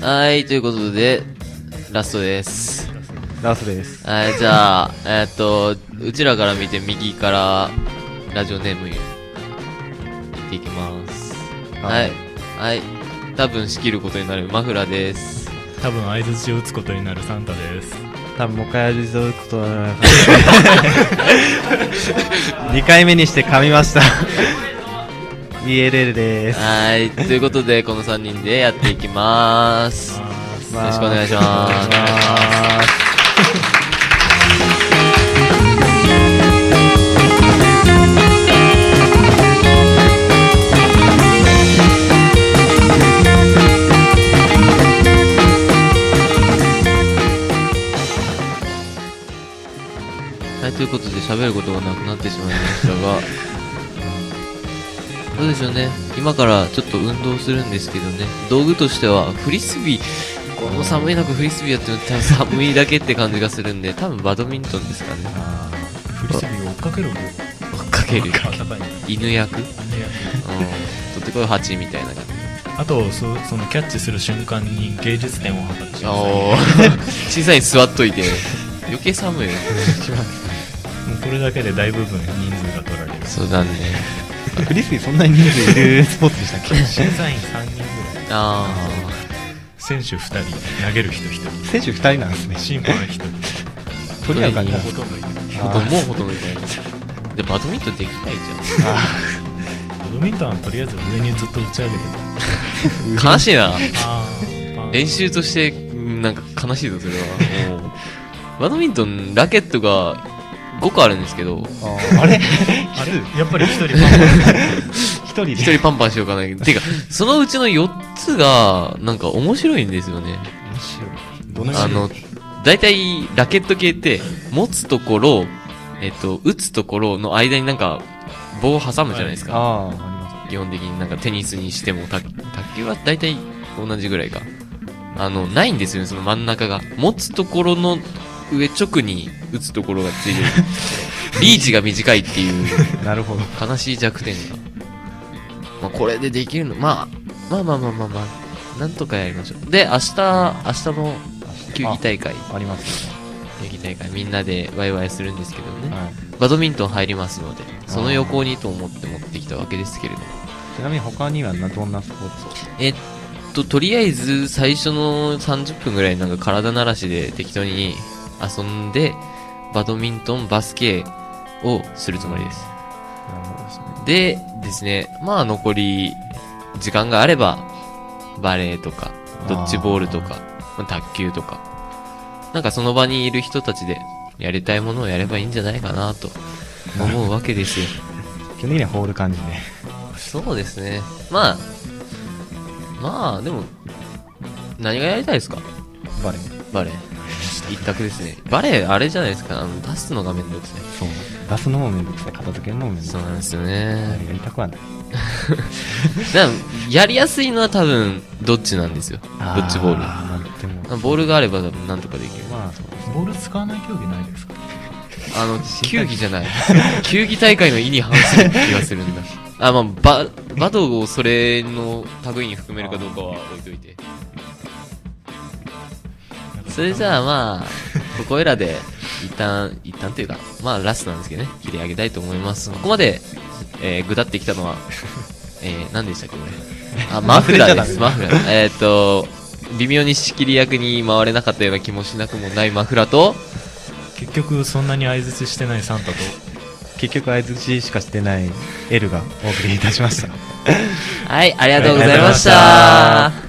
はい、ということで、ラストです。ラスです。はい、じゃあ、えーっと、うちらから見て右から、ラジオネーム、言っていきます。はい。はい。多分仕切ることになるマフラです。多分相づちを打つことになるサンタです多分もう一回味を打くことは2回目にして噛みました ELL ですはい。ということで、この3人でやっていき ます。よろしくお願いしますい、ということで喋ることがなくなってしまいましたが、どうでしょうね。今からちょっと運動するんですけどね。道具としては、フリスビー、この寒い中フリスビーやっても多分寒いだけって感じがするんで、多分バドミントンですかね。フリスビーを追っかける方追っかける。犬役うん。取ってこい蜂みたいな感じ。あとそそのキャッチする瞬間に芸術点を測ってくださいおー 小さいに座っといて、余計寒いよ。もうこれだけで大部分人数が取られるそうだね。フリスビーそんなに人数いるスポーツでしたっけ？審査員3人ぐらいあ選手2人投げる人1人選手2人なんですね審判1人取り合う感じほとんどいるー。ほとんど、もうほとんどみたいな。で、バドミントンできないじ バドミントンはとりあえず上にずっと打ち上げて。悲しいな。練習として、うんなんか悲しいぞ、それは。もうバドミントン、ラケットが5個あるんですけど、ああれ？あれ？やっぱり1人パン 一人で？1人パンパンしようかな。てか、そのうちの4つが、なんか面白いんですよね。どのあの、大体、ラケット系って、持つところ、えっと、打つところの間になんか、棒を挟むじゃないですか。ああありま基本的になんかテニスにしても、卓卓球は大体同じぐらいか。あの、ないんですよね、その真ん中が。持つところの上直に打つところがついてる。リーチが短いっていうすなるほど悲しい弱点が。まあ、これでできるの、まあ、まあまあまあまあまあ、なんとかやりましょう。で、明日、明日の球技大会、あります球技大会みんなでワイワイするんですけどね。ね、はい、バドミントン入りますので、その横にと思って持ってきたわけですけれども。ちなみに他にはなどんなスポーツを？えっと、とりあえず最初の30分ぐらいなんか体慣らしで適当に遊んで、バドミントン、バスケをするつもりです。なるほどですねでですね、まあ残り時間があれば、バレーとか、ドッジボールとか、まあ卓球とか、なんかその場にいる人たちでやりたいものをやればいいんじゃないかなと思うわけですよ。基本的にはホール感じでそうですね。まあ、まあ、でも、何がやりたいですか？バレーバレー。一択ですね。バレー、あれじゃないですか。あの、出すのがめんどくさい。そう出すのもめんどくさい片付けるのもめんどくさいそうなんですよやね。りたくはない やりやすいのは多分、どっちなんですよ。ドッジボール。あーでもボールがあれば多分なんとかできる。まあそうですボール使わない競技ないですか？あの、球技じゃない。球技大会の意に反する気がするんだ。あ、まあ、バ、バドをそれの類に含めるかどうかは置いといて。それじゃあまあ、ここいらで、一旦、一旦というか、まあラストなんですけどね、切り上げたいと思います。ここまで、えー、ぐだってきたのは、えー、何でしたっけ？これ。あ、マフラーです、マフラー。えーっと、微妙に仕切り役に回れなかったような気もしなくもないマフラーと、結局そんなに相づちしてないサンタと結局相づちしかしてない L がお送りいたしました はい、ありがとうございました。